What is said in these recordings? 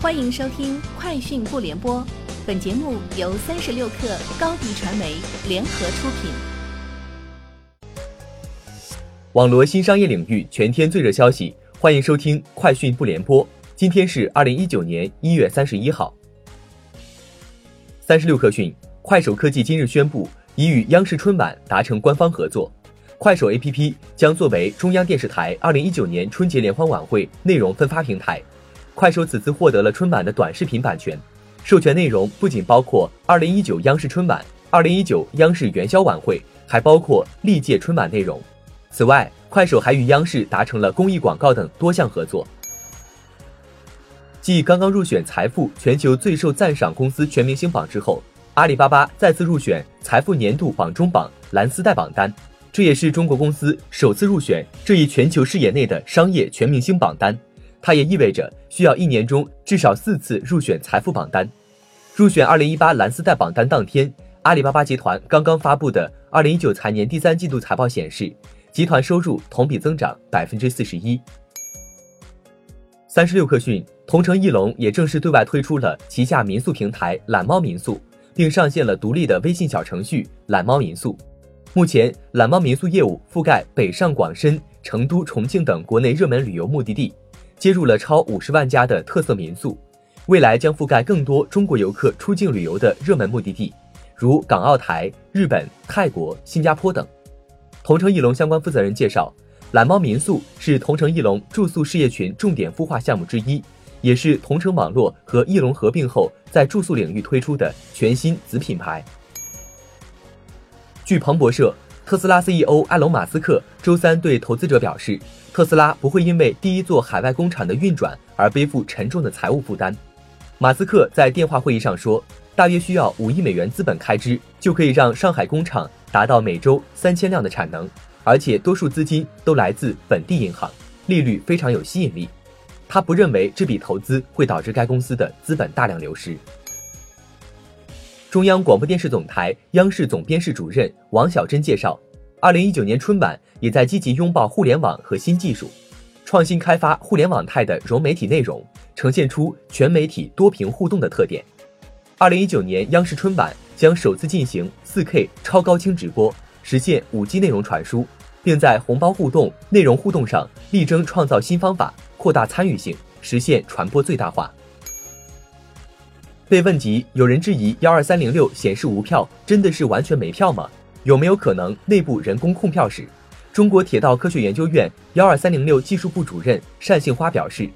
欢迎收听《快讯不联播》，本节目由三十六克高低传媒联合出品。网罗新商业领域全天最热消息，欢迎收听《快讯不联播》。今天是二零一九年一月三十一号。三十六克讯，快手科技今日宣布，已与央视春晚达成官方合作，快手 APP 将作为中央电视台二零一九年春节联欢晚会内容分发平台。快手此次获得了春晚的短视频版权，授权内容不仅包括2019央视春晚、2019央视元宵晚会，还包括历届春晚内容。此外，快手还与央视达成了公益广告等多项合作。继刚刚入选财富全球最受赞赏公司全明星榜之后，阿里巴巴再次入选财富年度榜中榜蓝丝带榜单，这也是中国公司首次入选这一全球视野内的商业全明星榜单。它也意味着需要一年中至少四次入选财富榜单。入选二零一八蓝丝带榜单当天，阿里巴巴集团刚刚发布的二零一九财年第三季度财报显示，集团收入同比增长百分之四十一。三十六氪讯，同城艺龙也正式对外推出了旗下民宿平台懒猫民宿，并上线了独立的微信小程序懒猫民宿。目前，懒猫民宿业务覆盖北上广深、成都、重庆等国内热门旅游目的地。接入了超五十万家的特色民宿，未来将覆盖更多中国游客出境旅游的热门目的地，如港澳台、日本、泰国、新加坡等。同城艺龙相关负责人介绍，懒猫民宿是同城艺龙住宿事业群重点孵化项目之一，也是同城网络和艺龙合并后在住宿领域推出的全新子品牌。据彭博社。特斯拉 CEO 埃隆·马斯克周三对投资者表示，特斯拉不会因为第一座海外工厂的运转而背负沉重的财务负担。马斯克在电话会议上说，大约需要五亿美元资本开支，就可以让上海工厂达到每周三千辆的产能，而且多数资金都来自本地银行，利率非常有吸引力。他不认为这笔投资会导致该公司的资本大量流失。中央广播电视总台央视总编室主任王晓珍介绍，二零一九年春晚也在积极拥抱互联网和新技术，创新开发互联网态的融媒体内容，呈现出全媒体多屏互动的特点。二零一九年央视春晚将首次进行四 K 超高清直播，实现五 G 内容传输，并在红包互动、内容互动上力争创造新方法，扩大参与性，实现传播最大化。被问及有人质疑幺二三零六显示无票，真的是完全没票吗？有没有可能内部人工控票时，中国铁道科学研究院幺二三零六技术部主任单杏花表示，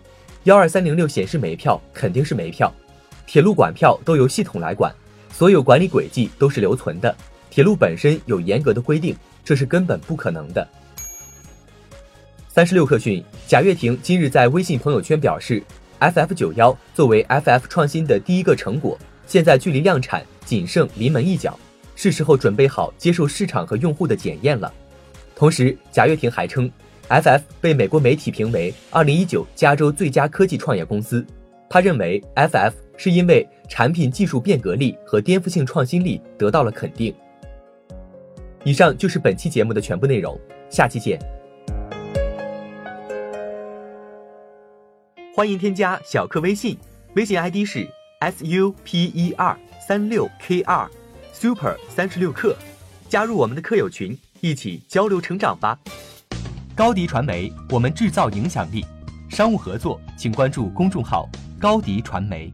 幺二三零六显示没票肯定是没票，铁路管票都由系统来管，所有管理轨迹都是留存的，铁路本身有严格的规定，这是根本不可能的。三十六氪讯，贾跃亭今日在微信朋友圈表示。FF 九幺作为 FF 创新的第一个成果，现在距离量产仅剩临门一脚，是时候准备好接受市场和用户的检验了。同时，贾跃亭还称，FF 被美国媒体评为2019加州最佳科技创业公司。他认为，FF 是因为产品技术变革力和颠覆性创新力得到了肯定。以上就是本期节目的全部内容，下期见。欢迎添加小课微信，微信 ID 是 s u p e r 三六 k 二 super 三十六课，加入我们的课友群，一起交流成长吧。高迪传媒，我们制造影响力。商务合作，请关注公众号高迪传媒。